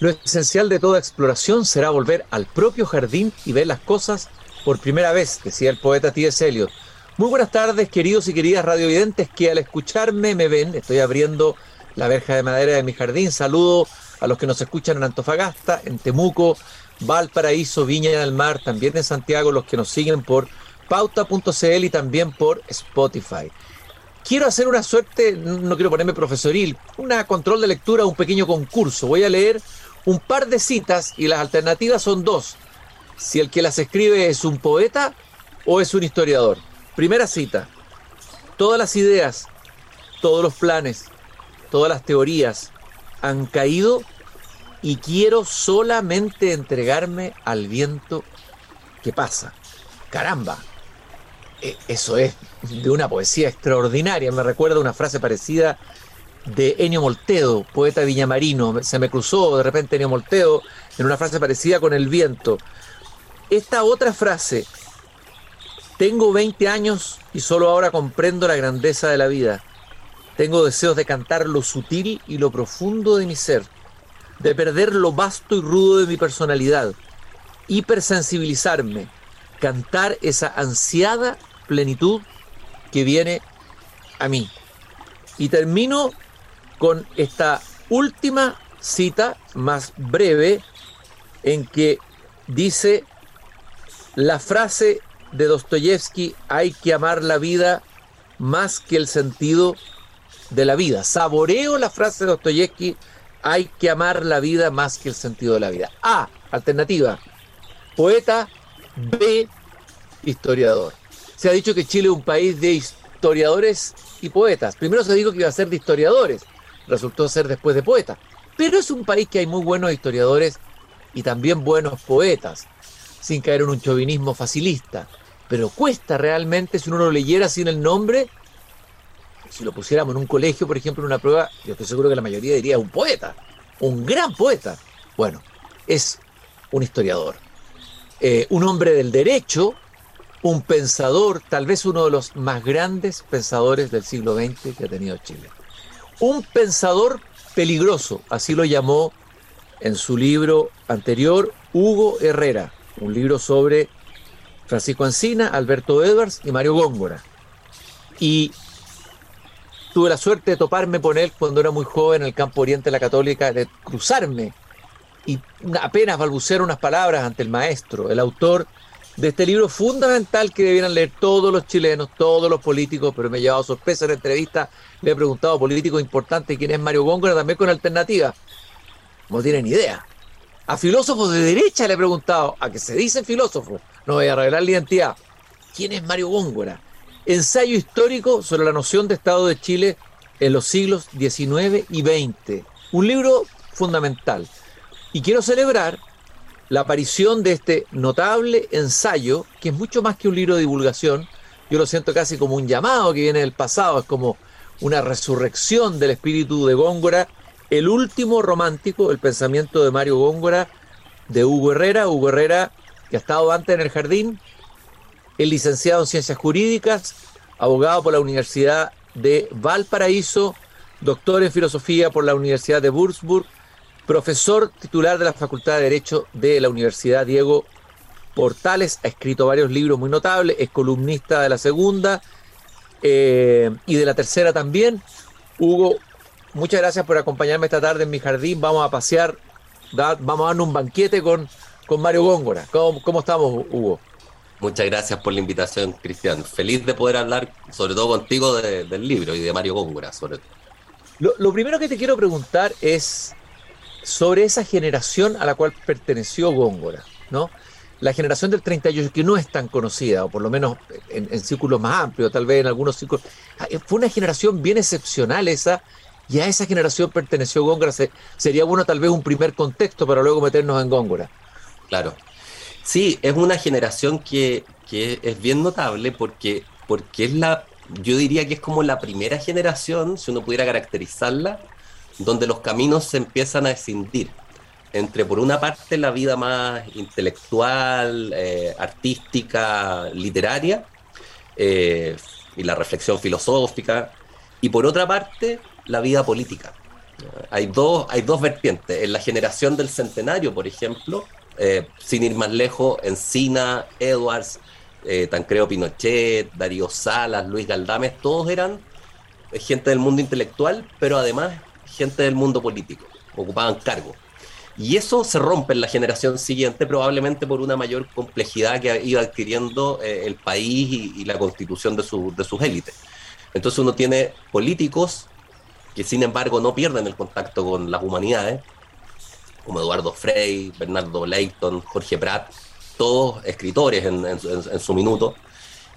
Lo esencial de toda exploración será volver al propio jardín y ver las cosas por primera vez, decía el poeta T.S. Eliot. Muy buenas tardes, queridos y queridas radiovidentes que al escucharme me ven. Estoy abriendo la verja de madera de mi jardín. Saludo a los que nos escuchan en Antofagasta, en Temuco, Valparaíso, Viña del Mar, también en Santiago, los que nos siguen por pauta.cl y también por Spotify. Quiero hacer una suerte, no quiero ponerme profesoril, una control de lectura, un pequeño concurso. Voy a leer un par de citas y las alternativas son dos. Si el que las escribe es un poeta o es un historiador. Primera cita. Todas las ideas, todos los planes, todas las teorías han caído y quiero solamente entregarme al viento que pasa. Caramba, e, eso es de una poesía extraordinaria. Me recuerda una frase parecida de Ennio Moltedo, poeta viñamarino. Se me cruzó de repente Ennio Moltedo en una frase parecida con el viento. Esta otra frase, tengo 20 años y solo ahora comprendo la grandeza de la vida. Tengo deseos de cantar lo sutil y lo profundo de mi ser, de perder lo vasto y rudo de mi personalidad, hipersensibilizarme, cantar esa ansiada plenitud que viene a mí. Y termino con esta última cita más breve en que dice la frase de Dostoyevsky, hay que amar la vida más que el sentido de la vida. Saboreo la frase de Dostoyevsky, hay que amar la vida más que el sentido de la vida. A, alternativa, poeta, B, historiador. Se ha dicho que Chile es un país de historiadores y poetas. Primero se dijo que iba a ser de historiadores, resultó ser después de poeta. Pero es un país que hay muy buenos historiadores y también buenos poetas, sin caer en un chauvinismo facilista. Pero cuesta realmente, si uno lo leyera sin el nombre, si lo pusiéramos en un colegio, por ejemplo, en una prueba, yo estoy seguro que la mayoría diría un poeta, un gran poeta. Bueno, es un historiador, eh, un hombre del derecho, un pensador, tal vez uno de los más grandes pensadores del siglo XX que ha tenido Chile un pensador peligroso, así lo llamó en su libro anterior Hugo Herrera, un libro sobre Francisco Ancina, Alberto Edwards y Mario Góngora. Y tuve la suerte de toparme con él cuando era muy joven en el campo oriente de la católica, de cruzarme y apenas balbucear unas palabras ante el maestro, el autor de este libro fundamental que debieran leer todos los chilenos, todos los políticos, pero me he llevado sorpresa en la entrevista, le he preguntado a políticos importantes quién es Mario Góngora, también con alternativa. No tienen idea. A filósofos de derecha le he preguntado, a que se dicen filósofos, no voy a revelar la identidad. ¿Quién es Mario Góngora? Ensayo histórico sobre la noción de Estado de Chile en los siglos XIX y XX. Un libro fundamental. Y quiero celebrar la aparición de este notable ensayo, que es mucho más que un libro de divulgación, yo lo siento casi como un llamado que viene del pasado, es como una resurrección del espíritu de Góngora, el último romántico, el pensamiento de Mario Góngora, de Hugo Herrera, Hugo Herrera que ha estado antes en el jardín, el licenciado en ciencias jurídicas, abogado por la Universidad de Valparaíso, doctor en filosofía por la Universidad de Würzburg, profesor titular de la Facultad de Derecho de la Universidad Diego Portales, ha escrito varios libros muy notables, es columnista de la segunda eh, y de la tercera también. Hugo, muchas gracias por acompañarme esta tarde en mi jardín. Vamos a pasear, vamos a darnos un banquete con, con Mario Góngora. ¿Cómo, ¿Cómo estamos, Hugo? Muchas gracias por la invitación, Cristian. Feliz de poder hablar, sobre todo contigo, del libro y de Mario Góngora, sobre todo. Lo, lo primero que te quiero preguntar es sobre esa generación a la cual perteneció Góngora, ¿no? La generación del 38, que no es tan conocida, o por lo menos en, círculos más amplios, tal vez en algunos círculos, fue una generación bien excepcional esa, y a esa generación perteneció Góngora. sería bueno tal vez un primer contexto para luego meternos en Góngora. Claro. Sí, es una generación que, que es bien notable porque, porque es la, yo diría que es como la primera generación, si uno pudiera caracterizarla, donde los caminos se empiezan a escindir entre, por una parte, la vida más intelectual, eh, artística, literaria, eh, y la reflexión filosófica, y por otra parte, la vida política. hay dos, hay dos vertientes. En la generación del centenario, por ejemplo, eh, sin ir más lejos, Encina, Edwards, Tancreo Pinochet, Darío Salas, Luis Galdames, todos eran gente del mundo intelectual, pero además gente del mundo político, ocupaban cargos. Y eso se rompe en la generación siguiente, probablemente por una mayor complejidad que iba adquiriendo eh, el país y, la constitución de, de sus élites. Entonces uno tiene políticos que sin embargo no pierden el contacto con las humanidades, como Eduardo Frey, Bernardo Leighton, Jorge Pratt, todos escritores en, su minuto.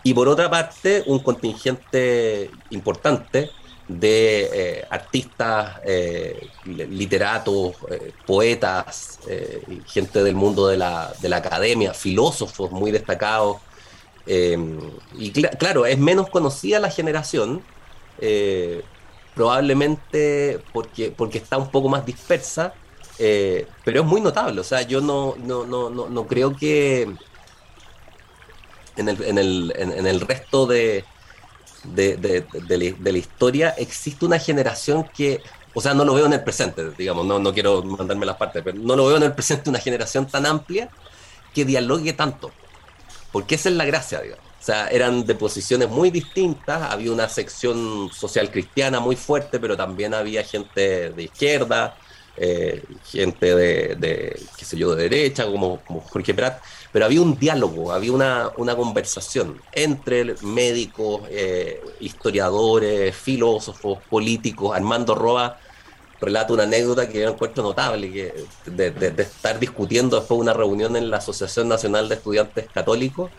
Y por otra parte, un contingente importante de eh, artistas, eh, literatos, eh, poetas, gente del mundo de la, de la, academia, filósofos muy destacados. y claro, es menos conocida la generación, probablemente porque, porque está un poco más dispersa, pero es muy notable. O sea, yo no, no, no, no, creo que en el, en el, en, el resto de, de, de, la, historia existe una generación que, o sea, no lo veo en el presente, digamos, no, no quiero mandarme las partes, pero no lo veo en el presente una generación tan amplia que dialogue tanto. Porque esa es la gracia, digamos. O sea, eran de posiciones muy distintas, había una sección social cristiana muy fuerte, pero también había gente de izquierda, eh, gente de, qué sé yo, de derecha, como, como Jorge Prat, pero había un diálogo, había una, una conversación entre médicos, eh, historiadores, filósofos, políticos. Armando Roa relata una anécdota que yo encuentro notable, que de, estar discutiendo después de una reunión en la Asociación Nacional de Estudiantes Católicos,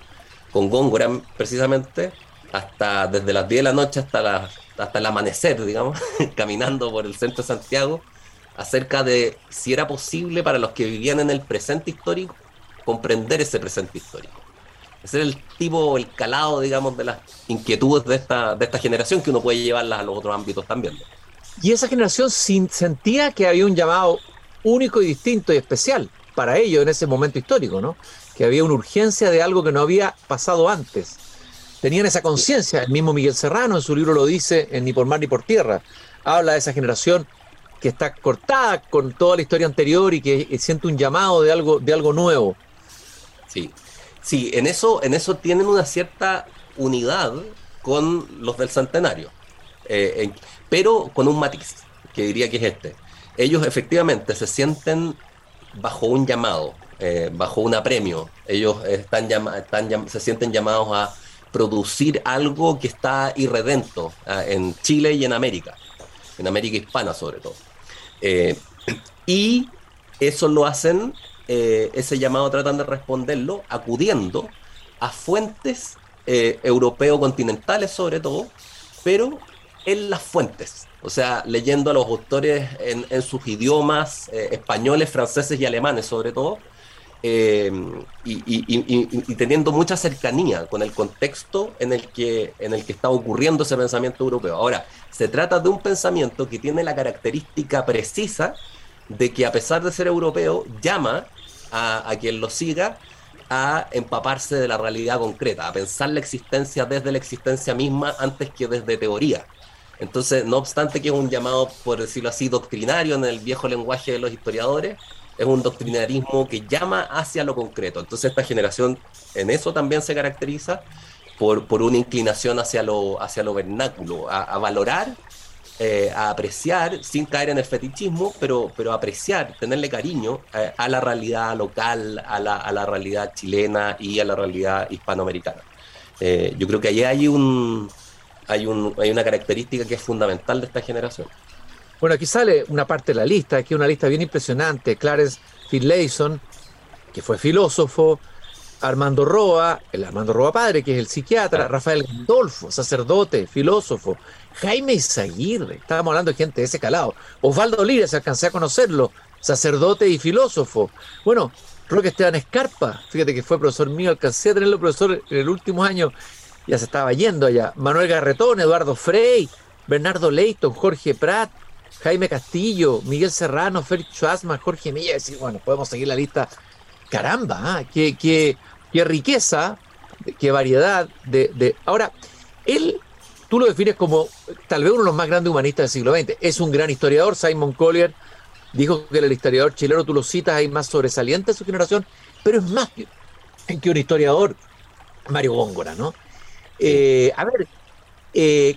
con Góngora precisamente, hasta desde las 10 de la noche hasta, la, hasta el amanecer, digamos, caminando por el centro de Santiago, acerca de si era posible para los que vivían en el presente histórico comprender ese presente histórico. Ese era el tipo, el calado, digamos, de las inquietudes de esta, de esta generación que uno puede llevarlas a los otros ámbitos también. Y esa generación sentía que había un llamado único y distinto y especial para ellos en ese momento histórico, ¿no? que había una urgencia de algo que no había pasado antes. Tenían esa conciencia, el mismo Miguel Serrano en su libro lo dice en Ni por mar ni por tierra, habla de esa generación que está cortada con toda la historia anterior y que siente un llamado de algo, de algo nuevo. Sí, sí, en eso, en eso tienen una cierta unidad con los del centenario, eh, pero con un matiz, que diría que es este. Ellos efectivamente se sienten bajo un llamado, eh, bajo un apremio. Ellos están, están se sienten llamados a producir algo que está irredento ah, en Chile y en América, en América hispana sobre todo. Eh, y eso lo hacen, eh, ese llamado tratan de responderlo acudiendo a fuentes europeo continentales sobre todo, pero en las fuentes, o sea, leyendo a los autores en, sus idiomas españoles, franceses y alemanes sobre todo, eh, y, teniendo mucha cercanía con el contexto en el, que, en el que está ocurriendo ese pensamiento europeo. Ahora, se trata de un pensamiento que tiene la característica precisa de que a pesar de ser europeo, llama a, a quien lo siga a empaparse de la realidad concreta, a pensar la existencia desde la existencia misma antes que desde teoría. Entonces, no obstante que es un llamado, por decirlo así, doctrinario en el viejo lenguaje de los historiadores, es un doctrinarismo que llama hacia lo concreto. Entonces esta generación en eso también se caracteriza por, por una inclinación hacia lo, hacia lo vernáculo, a, valorar, eh, a apreciar, sin caer en el fetichismo, pero, pero apreciar, tenerle cariño eh, a la realidad local, a la, a la, realidad chilena y a la realidad hispanoamericana. Eh, yo creo que ahí hay un, hay, un, hay una característica que es fundamental de esta generación. Bueno, aquí sale una parte de la lista, aquí una lista bien impresionante. Clarence Finlayson, que fue filósofo, Armando Roa, el Armando Roa padre, que es el psiquiatra, Rafael Gandolfo, sacerdote, filósofo, Jaime Izaguirre, estábamos hablando de gente de ese calado, Osvaldo Lira, se alcancé a conocerlo, sacerdote y filósofo. Bueno, Roque Esteban Escarpa, fíjate que fue profesor mío, alcancé a tenerlo profesor en el último año, ya se estaba yendo allá. Manuel Garretón, Eduardo Frey, Bernardo Leighton, Jorge Prat, Jaime Castillo, Miguel Serrano, Félix Schwarzman, Jorge Milla, y bueno, podemos seguir la lista. Caramba, ¿ah? qué, qué, riqueza, qué variedad de, Ahora, él tú lo defines como tal vez uno de los más grandes humanistas del siglo XX. Es un gran historiador, Simon Collier dijo que el historiador chileno, tú lo citas, hay más sobresaliente de su generación, pero es más que, que un historiador, Mario Góngora, ¿no? Eh, a ver, eh,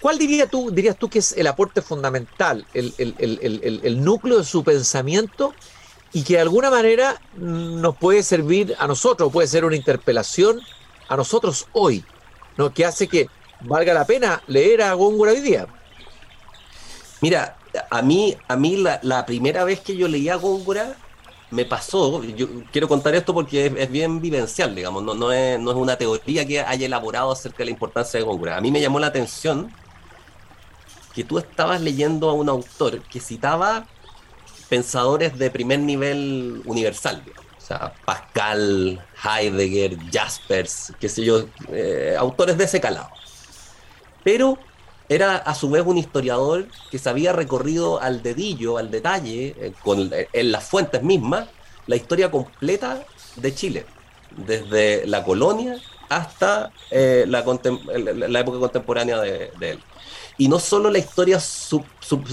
¿cuál diría tú, dirías tú que es el aporte fundamental, el, el, núcleo de su pensamiento y que de alguna manera nos puede servir a nosotros, puede ser una interpelación a nosotros hoy, ¿no? que hace que valga la pena leer a Góngora hoy día? Mira, a mí, a mí la, primera vez que yo leí a Góngora me pasó, yo quiero contar esto porque es, bien vivencial, digamos, no, no, es, no es una teoría que haya elaborado acerca de la importancia de Góngora. A mí me llamó la atención que tú estabas leyendo a un autor que citaba pensadores de primer nivel universal, o sea, Pascal, Heidegger, Jaspers, qué sé yo, eh, autores de ese calado. Pero era a su vez un historiador que se había recorrido al dedillo, al detalle, eh, con, eh, en las fuentes mismas, la historia completa de Chile, desde la colonia hasta la, época contemporánea de, él. Y no solo la historia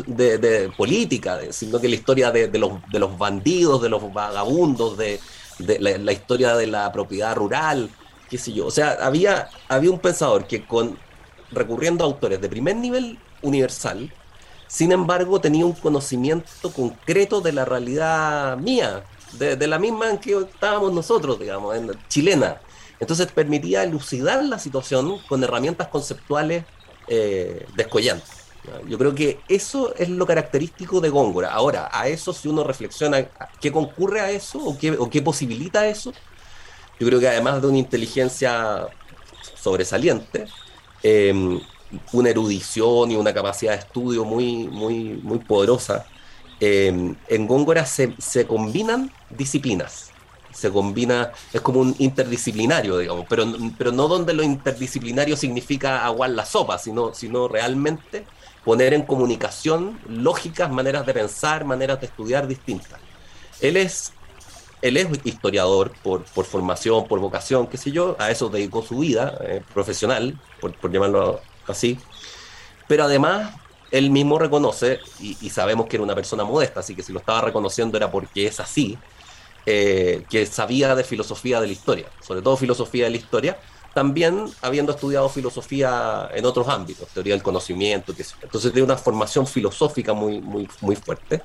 de, política, sino que la historia de, los, de los bandidos, de los vagabundos, de, la, la, historia de la propiedad rural, qué sé yo. O sea, había, había un pensador que con recurriendo a autores de primer nivel universal, sin embargo tenía un conocimiento concreto de la realidad mía, de, la misma en que estábamos nosotros, digamos, en chilena. Entonces permitía elucidar la situación con herramientas conceptuales eh, descollantes. Yo creo que eso es lo característico de Góngora. Ahora, a eso si uno reflexiona qué concurre a eso o qué, o qué posibilita eso, yo creo que además de una inteligencia sobresaliente, Em, una erudición y una capacidad de estudio muy, muy, muy poderosa. Em, en Góngora se, combinan disciplinas, se combina, es como un interdisciplinario, digamos, pero, pero no donde lo interdisciplinario significa aguar la sopa, sino, sino realmente poner en comunicación lógicas, maneras de pensar, maneras de estudiar distintas. Él es él es historiador por, formación, por vocación, qué sé yo, a eso dedicó su vida eh, profesional, por, llamarlo así. Pero además, él mismo reconoce, y, sabemos que era una persona modesta, así que si lo estaba reconociendo era porque es así, eh, que sabía de filosofía de la historia, sobre todo filosofía de la historia, también habiendo estudiado filosofía en otros ámbitos, teoría del conocimiento, que entonces tiene una formación filosófica muy, muy, muy fuerte.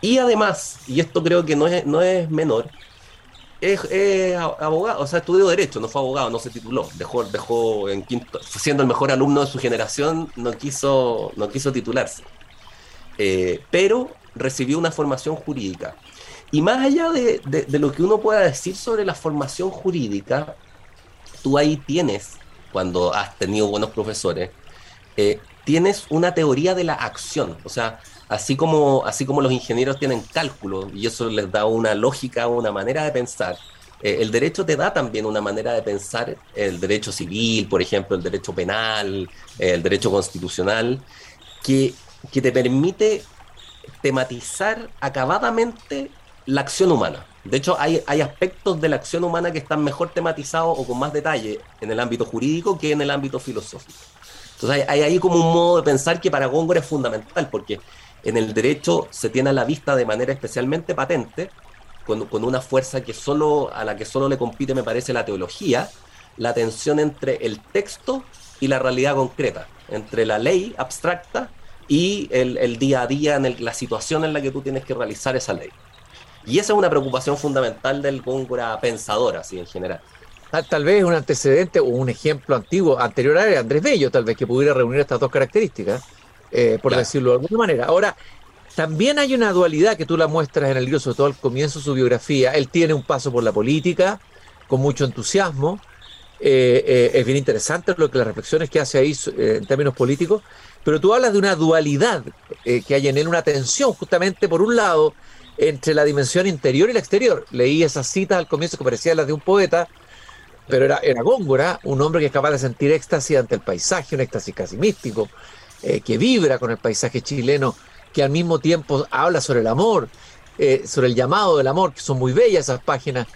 Y además, y esto creo que no es, no es menor, es, abogado, o sea, estudió Derecho, no fue abogado, no se tituló, dejó, dejó en quinto, siendo el mejor alumno de su generación, no quiso, no quiso titularse. Eh, pero recibió una formación jurídica. Y más allá de, lo que uno pueda decir sobre la formación jurídica, tú ahí tienes, cuando has tenido buenos profesores, eh, tienes una teoría de la acción. O sea, así como, así como los ingenieros tienen cálculo y eso les da una lógica, una manera de pensar, eh, el derecho te da también una manera de pensar, el derecho civil, por ejemplo, el derecho penal, el derecho constitucional, que, que te permite tematizar acabadamente la acción humana. De hecho, hay, hay aspectos de la acción humana que están mejor tematizados o con más detalle en el ámbito jurídico que en el ámbito filosófico. Entonces hay, ahí como un modo de pensar que para Góngora es fundamental, porque en el derecho se tiene a la vista de manera especialmente patente, con, una fuerza que solo, a la que solo le compite, me parece, la teología, la tensión entre el texto y la realidad concreta, entre la ley abstracta y el, día a día, en la situación en la que tú tienes que realizar esa ley. Y esa es una preocupación fundamental del Góngora pensador, así en general. Tal, vez un antecedente o un ejemplo antiguo, anterior a Andrés Bello, tal vez que pudiera reunir estas dos características. Eh, por decirlo de alguna manera. Ahora, también hay una dualidad que tú la muestras en el libro, sobre todo al comienzo de su biografía. Él tiene un paso por la política, con mucho entusiasmo. Eh, eh, es bien interesante lo que las reflexiones que hace ahí en términos políticos, pero tú hablas de una dualidad que hay en él, una tensión justamente por un lado entre la dimensión interior y la exterior. Leí esas citas al comienzo que parecían las de un poeta, pero era, era Góngora, un hombre que es capaz de sentir éxtasis ante el paisaje, un éxtasis casi místico, eh, que vibra con el paisaje chileno, que al mismo tiempo habla sobre el amor, eh, sobre el llamado del amor, que son muy bellas esas páginas,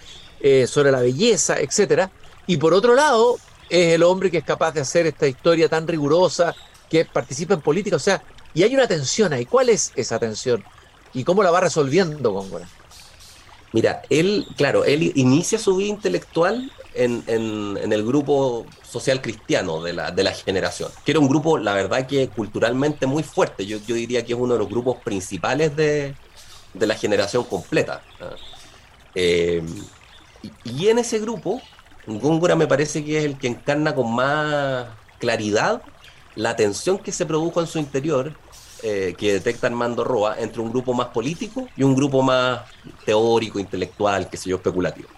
eh, sobre la belleza, etcétera. Y por otro lado, es el hombre que es capaz de hacer esta historia tan rigurosa, que participa en política. O sea, y hay una tensión ahí. ¿Cuál es esa tensión? ¿Y cómo la va resolviendo Góngora? Mira, él, claro, él inicia su vida intelectual en, el grupo social cristiano de la, de la, generación, que era un grupo, la verdad, que culturalmente muy fuerte. Yo, yo diría que es uno de los grupos principales de, de la generación completa. Eh, y, en ese grupo, Góngora me parece que es el que encarna con más claridad la tensión que se produjo en su interior, eh, que detecta Armando Roa, entre un grupo más político y un grupo más teórico, intelectual, que sé yo, especulativo.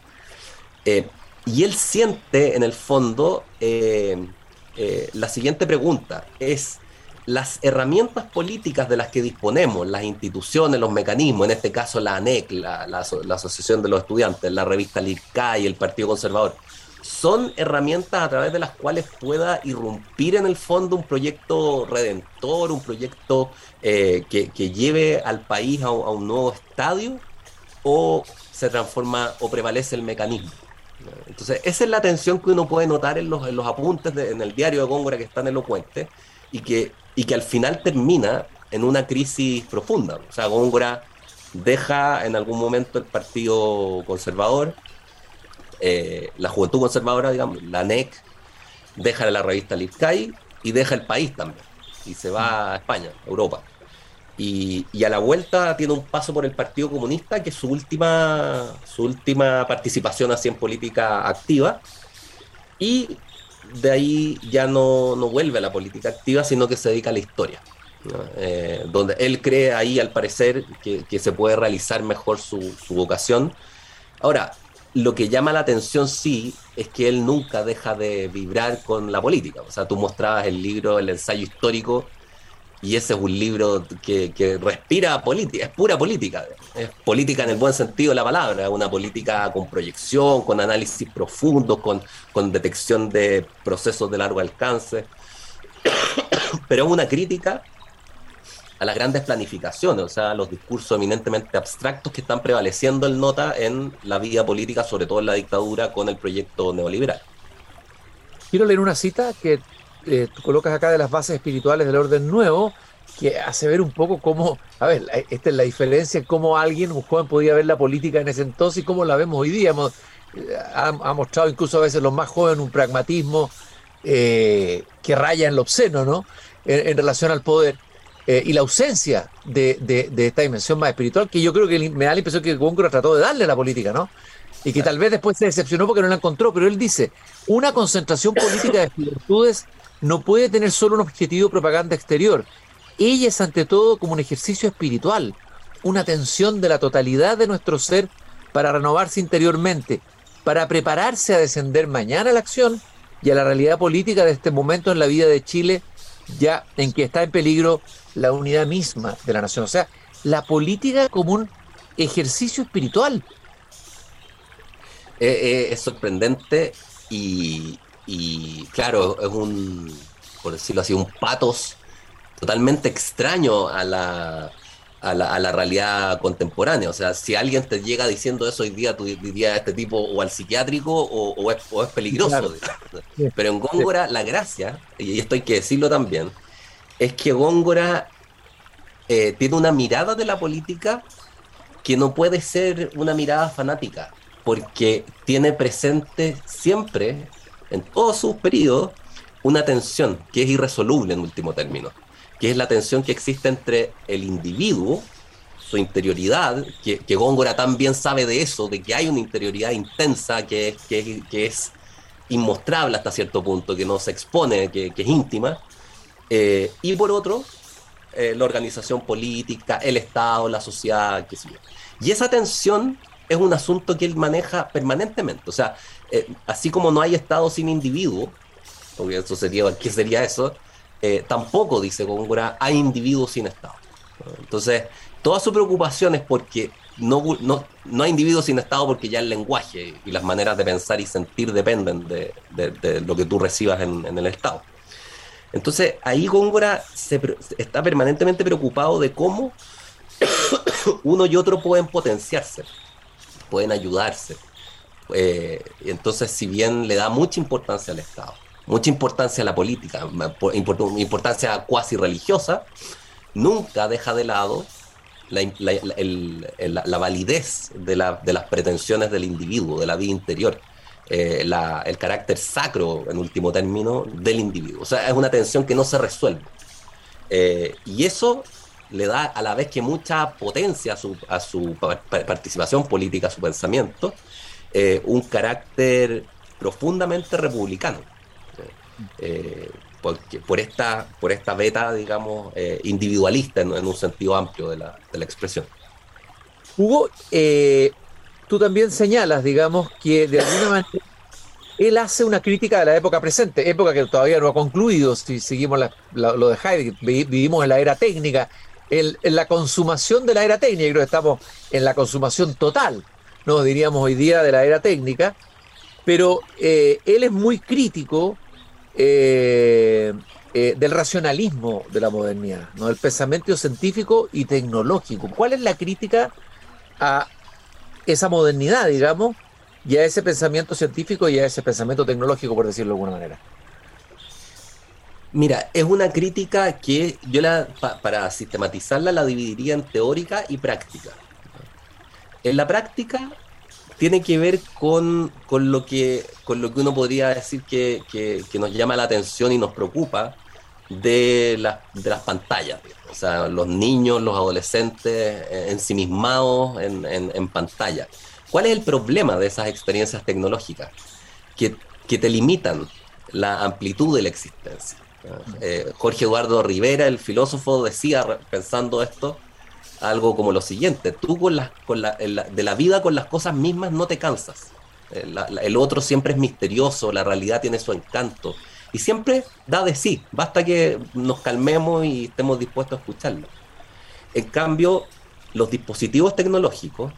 Eh, y él siente, en el fondo, la siguiente pregunta, es las herramientas políticas de las que disponemos, las instituciones, los mecanismos, en este caso la ANEC, la, Asociación de los Estudiantes, la revista y el Partido Conservador, son herramientas a través de las cuales pueda irrumpir en el fondo un proyecto redentor, un proyecto eh, que, lleve al país a, un nuevo estadio, o se transforma o prevalece el mecanismo. Entonces, esa es la tensión que uno puede notar en los, en los apuntes, en el diario de Góngora que están elocuentes, y que y que al final termina en una crisis profunda. O sea, Góngora deja en algún momento el Partido Conservador, eh, la Juventud Conservadora, digamos, la NEC, deja la revista Lircay y deja el país también. Y se va a España, Europa. Y, a la vuelta tiene un paso por el Partido Comunista, que es su última, su última participación así en política activa. Y de ahí ya no, vuelve a la política activa, sino que se dedica a la historia. Eh, donde él cree ahí, al parecer, que, se puede realizar mejor su, su, vocación. Ahora, lo que llama la atención sí es que él nunca deja de vibrar con la política. O sea, tú mostrabas el libro, el ensayo histórico, y ese es un libro que, respira política, es pura política, es política en el buen sentido de la palabra, una política con proyección, con análisis profundo, con, con detección de procesos de largo alcance, pero es una crítica a las grandes planificaciones, o sea, a los discursos eminentemente abstractos que están prevaleciendo el nota en la vida política, sobre todo en la dictadura, con el proyecto neoliberal. Quiero leer una cita que eh, tú colocas acá de las bases espirituales del orden nuevo, que hace ver un poco cómo, a ver, esta es la diferencia, cómo alguien, un joven podía ver la política en ese entonces y cómo la vemos hoy día. Eh, ha, mostrado incluso a veces los más jóvenes un pragmatismo eh, que raya en lo obsceno, ¿no? En, relación al poder. Y la ausencia de, esta dimensión más espiritual, que yo creo que me da la impresión que Góngora trató de darle a la política, ¿no? Y que tal vez después se decepcionó porque no la encontró, pero él dice, una concentración política de virtudes no puede tener solo un objetivo de propaganda exterior. Ella es ante todo como un ejercicio espiritual, una tensión de la totalidad de nuestro ser para renovarse interiormente, para prepararse a descender mañana a la acción y a la realidad política de este momento en la vida de Chile, ya en que está en peligro la unidad misma de la nación. O sea, la política como un ejercicio espiritual. Eh, eh, es sorprendente y, y claro, es un, por decirlo así, un patos totalmente extraño a la, a la, a la, realidad contemporánea. O sea, si alguien te llega diciendo eso hoy día, tú dirías a este tipo o al psiquiátrico o, es, es, peligroso. Pero en Góngora la gracia, y esto hay que decirlo también, es que Góngora eh, tiene una mirada de la política que no puede ser una mirada fanática, porque tiene presente siempre en todos sus periodos una tensión que es irresoluble en último término, que es la tensión que existe entre el individuo, su interioridad, que, Góngora también sabe de eso, de que hay una interioridad intensa que, que, que es inmostrable hasta cierto punto, que no se expone, que, es íntima, eh, y por otro, eh, la organización política, el Estado, la sociedad, qué sé yo. Y esa tensión es un asunto que él maneja permanentemente. O sea, eh, así como no hay Estado sin individuo, porque eso sería, ¿qué sería eso? Tampoco, dice Góngora, hay individuos sin Estado. Entonces, toda su preocupación es porque no, no, no, hay individuos sin Estado porque ya el lenguaje y las maneras de pensar y sentir dependen de, lo que tú recibas en, el Estado. Entonces, ahí Góngora se, está permanentemente preocupado de cómo uno y otro pueden potenciarse, pueden ayudarse, Eh, entonces, si bien le da mucha importancia al Estado, mucha importancia a la política, importancia cuasi religiosa, nunca deja de lado la, validez de, las pretensiones del individuo, de la vida interior. Eh, el carácter sacro, en último término, del individuo. O sea, es una tensión que no se resuelve. Eh, y eso le da a la vez que mucha potencia a su, participación política, a su pensamiento, eh, un carácter profundamente republicano. por, esta, por esta beta, digamos, individualista en, un sentido amplio de la, de la expresión. Hugo, tú también señalas, digamos, que de alguna manera él hace una crítica de la época presente, época que todavía no ha concluido, si seguimos lo de Heidegger, vivimos en la era técnica, en, la consumación de la era técnica, creo que estamos en la consumación total, no diríamos hoy día de la era técnica, pero eh, él es muy crítico eh, eh, del racionalismo de la modernidad, ¿no? del pensamiento científico y tecnológico. ¿Cuál es la crítica a esa modernidad, digamos, y a ese pensamiento científico y a ese pensamiento tecnológico, por decirlo de alguna manera? Mira, es una crítica que yo la, para sistematizarla la dividiría en teórica y práctica. En la práctica tiene que ver con, lo, que, con lo que uno podría decir que, nos llama la atención y nos preocupa de, de las pantallas. O sea, los niños, los adolescentes eh, ensimismados en, en, en pantalla. ¿Cuál es el problema de esas experiencias tecnológicas? Que, te limitan la amplitud de la existencia. Eh, Jorge Eduardo Rivera, el filósofo, decía, pensando esto, algo como lo siguiente, tú con con la, de la vida con las cosas mismas no te cansas. Eh, el otro siempre es misterioso, la realidad tiene su encanto y siempre da de sí, basta que nos calmemos y estemos dispuestos a escucharlo. En cambio, los dispositivos tecnológicos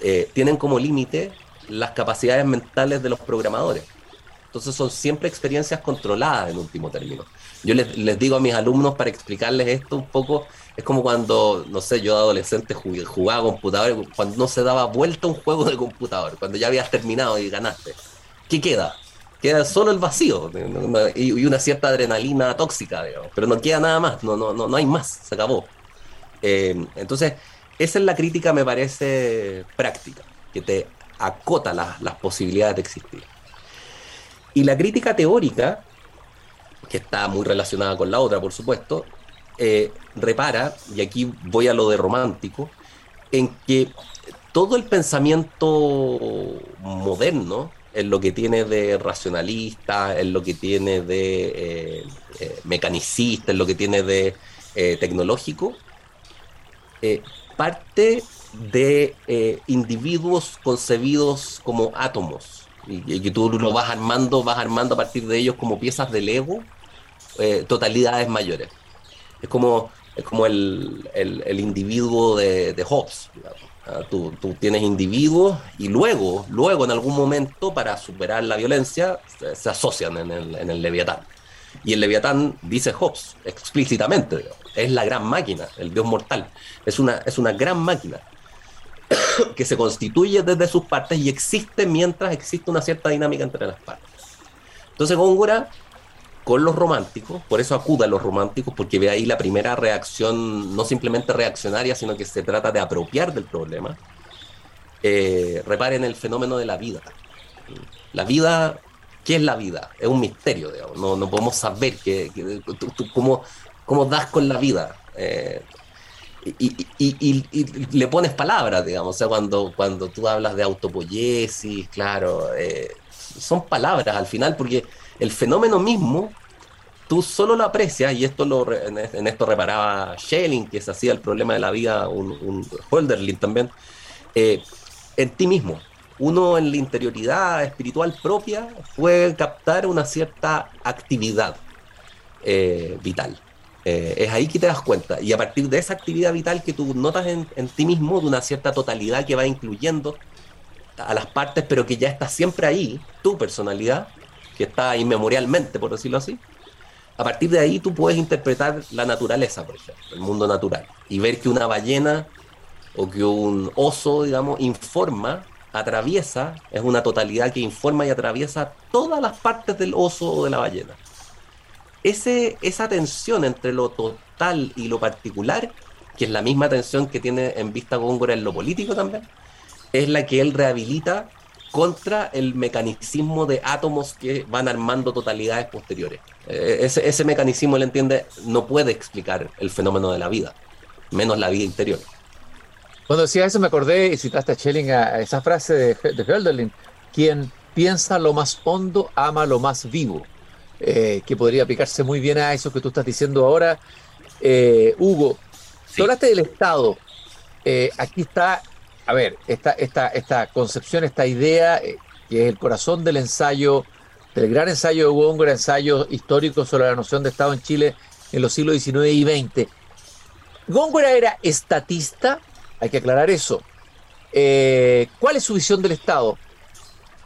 eh, tienen como límite las capacidades mentales de los programadores. Entonces son siempre experiencias controladas en último término. Yo les, digo a mis alumnos para explicarles esto un poco, es como cuando, no sé, yo de adolescente jugaba computador, cuando no se daba vuelta un juego de computador, cuando ya habías terminado y ganaste. ¿Qué queda? Queda solo el vacío y, una cierta adrenalina tóxica, pero no queda nada más, no, no, no, no hay más, se acabó. Eh, entonces, esa es la crítica, me parece, práctica, que te acota las posibilidades de existir. Y la crítica teórica, que está muy relacionada con la otra, por supuesto, eh, repara, y aquí voy a lo de romántico, en que todo el pensamiento moderno, en lo que tiene de racionalista, en lo que tiene de eh, eh, mecanicista, en lo que tiene de tecnológico, parte de eh, individuos concebidos como átomos y, que tú lo vas armando, vas armando a partir de ellos como piezas del ego, eh, totalidades mayores. Es como, es como el, el, individuo de, de Hobbes. Ah, tú, tienes individuos y luego, luego en algún momento para superar la violencia se, asocian en el, en el Leviatán. Y el Leviatán, dice Hobbes explícitamente, es la gran máquina, el dios mortal. Es una, es una gran máquina que se constituye desde sus partes y existe mientras existe una cierta dinámica entre las partes. Entonces Góngora, con los románticos, por eso acuda a los románticos, porque ve ahí la primera reacción, no simplemente reaccionaria, sino que se trata de apropiar del problema, eh, reparen el fenómeno de la vida. La vida ¿Qué es la vida? Es un misterio, digamos. No, no podemos saber que, cómo, cómo, das con la vida. Eh, y, le pones palabras, digamos. O sea, cuando, cuando tú hablas de autopoiesis, claro, eh, son palabras al final, porque el fenómeno mismo, tú solo lo aprecias, y esto lo, en, esto reparaba Schelling, que se hacía el problema de la vida, un, Holderlin también, eh, en ti mismo uno en la interioridad espiritual propia puede captar una cierta actividad eh, vital. Eh, es ahí que te das cuenta. Y a partir de esa actividad vital que tú notas en, ti mismo, de una cierta totalidad que va incluyendo a las partes, pero que ya está siempre ahí, tu personalidad, que está inmemorialmente, por decirlo así, a partir de ahí tú puedes interpretar la naturaleza, por ejemplo, el mundo natural, y ver que una ballena o que un oso, digamos, informa atraviesa, es una totalidad que informa y atraviesa todas las partes del oso o de la ballena. Esa tensión entre lo total y lo particular, que es la misma tensión que tiene en vista Góngora en lo político también, es la que él rehabilita contra el mecanicismo de átomos que van armando totalidades posteriores. Eh, ese, ese mecanismo, él entiende, no puede explicar el fenómeno de la vida, menos la vida interior. Cuando decía eso me acordé y citaste a Schelling a, esa frase de, de Hölderlin, quien piensa lo más hondo ama lo más vivo, eh, que podría aplicarse muy bien a eso que tú estás diciendo ahora. Eh, Hugo, tú hablaste del Estado. aquí está a ver, esta, esta, esta concepción, esta idea, eh, que es el corazón del ensayo, del gran ensayo de Góngora, ensayo histórico sobre la noción de Estado en Chile en los siglos XIX y XX. Góngora era estatista, hay que aclarar eso. Eh, ¿Cuál es su visión del Estado?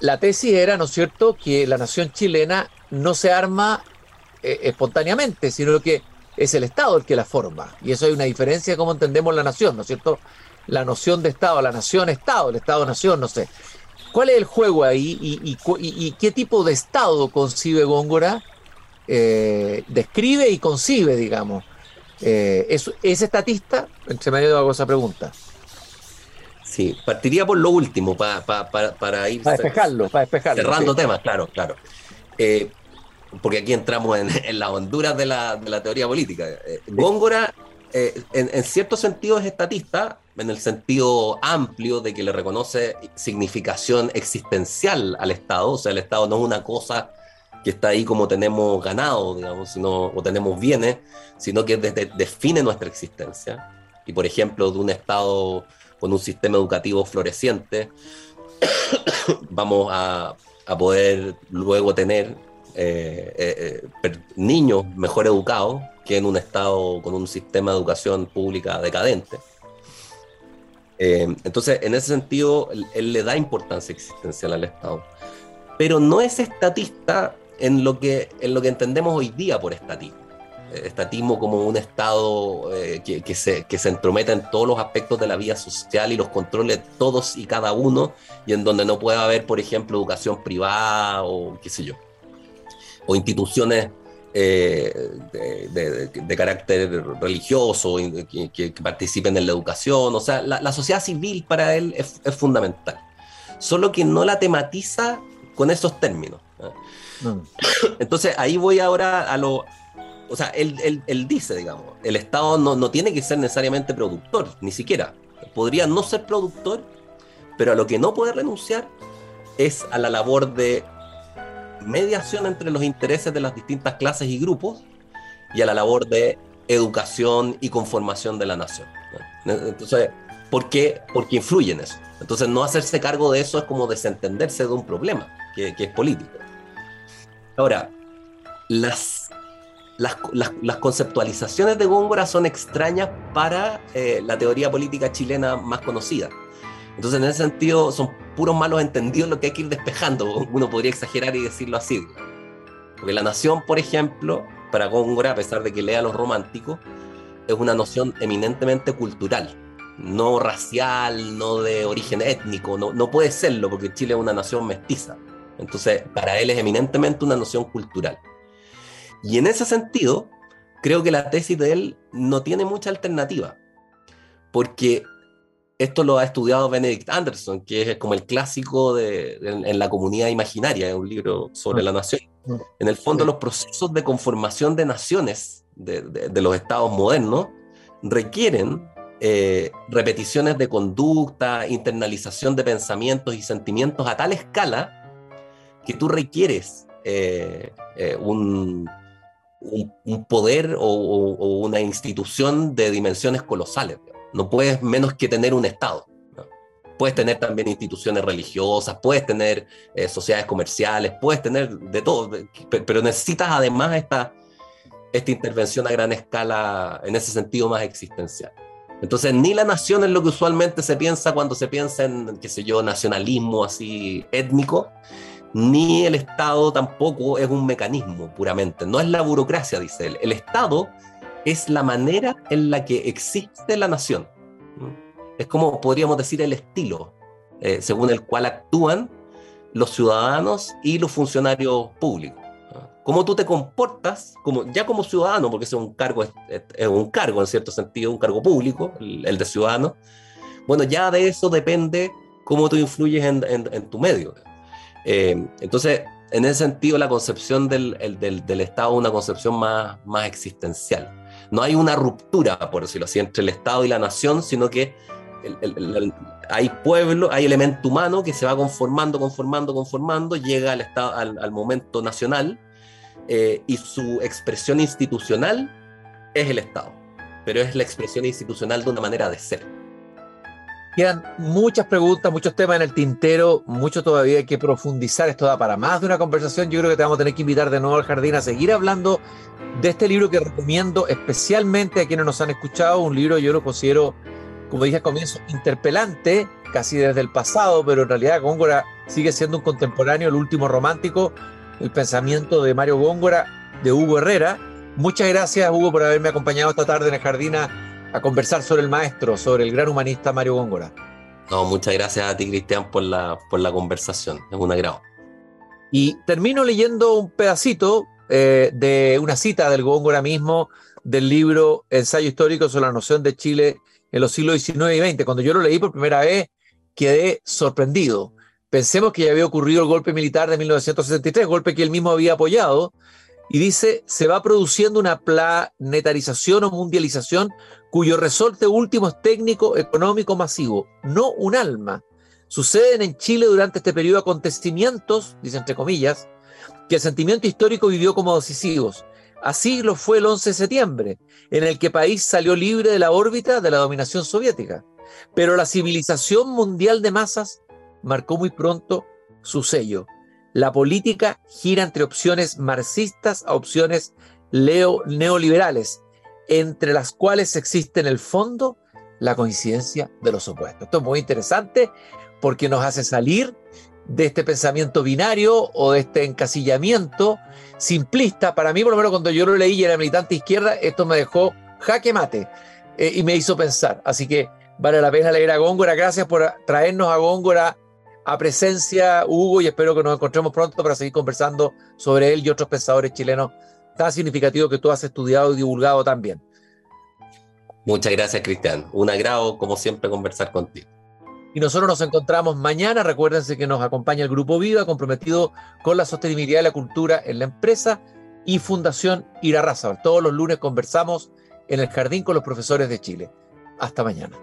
La tesis era, ¿no es cierto?, que la nación chilena no se arma eh, espontáneamente, sino que es el Estado el que la forma. Y eso hay una diferencia de cómo entendemos la nación, ¿no es cierto? La noción de Estado, la nación-Estado, el Estado-nación, no sé. ¿Cuál es el juego ahí y, qué tipo de Estado concibe Góngora? Eh, describe y concibe, digamos. Eh, ¿es, estatista? Entre medio hago esa pregunta. Sí, partiría por lo último para ir para despejarlo, para despejarlo, cerrando temas, claro, claro. Eh, porque aquí entramos en, las honduras de la, teoría política. Góngora, en, en, cierto sentido, es estatista, en el sentido amplio de que le reconoce significación existencial al Estado, o sea, el Estado no es una cosa que está ahí como tenemos ganado, digamos, sino, o tenemos bienes, sino que define nuestra existencia. Y por ejemplo, de un Estado con un sistema educativo floreciente, vamos a, a, poder luego tener eh, eh, eh, niños mejor educados que en un Estado con un sistema de educación pública decadente. Eh, entonces, en ese sentido, él, le da importancia existencial al Estado. Pero no es estatista en lo que, en lo que entendemos hoy día por estatismo. Eh, estatismo como un Estado eh, que, se, que se entrometa en todos los aspectos de la vida social y los controle todos y cada uno, y en donde no pueda haber, por ejemplo, educación privada o qué sé yo, o instituciones eh, de, carácter religioso, que, participen en la educación. O sea, la, sociedad civil para él es, fundamental. Solo que no la tematiza con esos términos. Entonces ahí voy ahora a lo... O sea, él, él, dice, digamos, el Estado no, no tiene que ser necesariamente productor, ni siquiera. Podría no ser productor, pero a lo que no puede renunciar es a la labor de mediación entre los intereses de las distintas clases y grupos y a la labor de educación y conformación de la nación. Entonces, ¿por qué? Porque influye en eso. Entonces, no hacerse cargo de eso es como desentenderse de un problema que, es político. Ahora, las, las, conceptualizaciones de Góngora son extrañas para eh, la teoría política chilena más conocida. Entonces, en ese sentido, son puros malos entendidos lo que hay que ir despejando. Uno podría exagerar y decirlo así. Porque la nación, por ejemplo, para Góngora, a pesar de que lea los románticos, es una noción eminentemente cultural, no racial, no de origen étnico, no, no puede serlo porque Chile es una nación mestiza. Entonces, para él es eminentemente una noción cultural. Y en ese sentido, creo que la tesis de él no tiene mucha alternativa, porque esto lo ha estudiado Benedict Anderson, que es como el clásico de, en, la comunidad imaginaria, es un libro sobre la nación. En el fondo, los procesos de conformación de naciones de, los estados modernos requieren eh, repeticiones de conducta, internalización de pensamientos y sentimientos a tal escala que tú requieres eh, eh, un, un, poder o, o, una institución de dimensiones colosales. No puedes menos que tener un Estado. Puedes tener también instituciones religiosas, puedes tener eh, sociedades comerciales, puedes tener de todo, pero necesitas además esta, esta intervención a gran escala, en ese sentido más existencial. Entonces, ni la nación es lo que usualmente se piensa cuando se piensa en, qué sé yo, nacionalismo así étnico, ni el Estado tampoco es un mecanismo puramente, no es la burocracia, dice él. El Estado es la manera en la que existe la nación. Es como podríamos decir el estilo. eh, según el cual actúan los ciudadanos y los funcionarios públicos. Cómo tú te comportas, como, ya como ciudadano, porque es un cargo, es, un cargo en cierto sentido, un cargo público, el, de ciudadano. Bueno, ya de eso depende cómo tú influyes en, tu medio. Eh, entonces, en ese sentido, la concepción del, del, del, Estado es una concepción más, más existencial. No hay una ruptura, por decirlo así, entre el Estado y la nación, sino que hay pueblo, hay elemento humano que se va conformando, conformando, conformando, llega al, estado, al, momento nacional eh, y su expresión institucional es el Estado, pero es la expresión institucional de una manera de ser. Quedan muchas preguntas, muchos temas en el tintero, mucho todavía hay que profundizar. Esto da para más de una conversación. Yo creo que te vamos a tener que invitar de nuevo al jardín a seguir hablando de este libro que recomiendo especialmente a quienes nos han escuchado. Un libro yo lo considero como dije al comienzo, interpelante, casi desde el pasado, pero en realidad Góngora sigue siendo un contemporáneo, el último romántico, el pensamiento de Mario Góngora, de Hugo Herrera. Muchas gracias, Hugo, por haberme acompañado esta tarde en el jardín conversar sobre el maestro, sobre el gran humanista Mario Góngora. No, muchas gracias a ti, Cristian, por la, por la conversación. Es un agrado. Y termino leyendo un pedacito eh, de una cita del Góngora mismo, del libro Ensayo histórico sobre la noción de Chile en los siglos XIX y XX. Cuando yo lo leí por primera vez, quedé sorprendido. Pensemos que ya había ocurrido el golpe militar de 1963, golpe que él mismo había apoyado, y dice, se va produciendo una planetarización o mundialización cuyo resorte último es técnico, económico, masivo, no un alma. Suceden en Chile durante este periodo acontecimientos, dice entre comillas, que el sentimiento histórico vivió como decisivos Así lo fue el 11 de septiembre, en el que país salió libre de la órbita de la dominación soviética. Pero la civilización mundial de masas marcó muy pronto su sello. La política gira entre opciones marxistas a opciones neoliberales, entre las cuales existe en el fondo la coincidencia de los opuestos. Esto es muy interesante porque nos hace salir de este pensamiento binario o de este encasillamiento simplista. Para mí, por lo menos cuando yo lo leí y era militante izquierda, esto me dejó jaque mate eh, y me hizo pensar. Así que vale la pena leer a Góngora. Gracias por traernos a Góngora a presencia, Hugo, y espero que nos encontremos pronto para seguir conversando sobre él y otros pensadores chilenos tan significativos que tú has estudiado y divulgado también. Muchas gracias, Cristian. Un agrado, como siempre, conversar contigo. Y nosotros nos encontramos mañana. Recuérdense que nos acompaña el Grupo Viva, comprometido con la sostenibilidad de la cultura en la empresa y Fundación Irarraza. Todos los lunes conversamos en el Jardín con los profesores de Chile. Hasta mañana.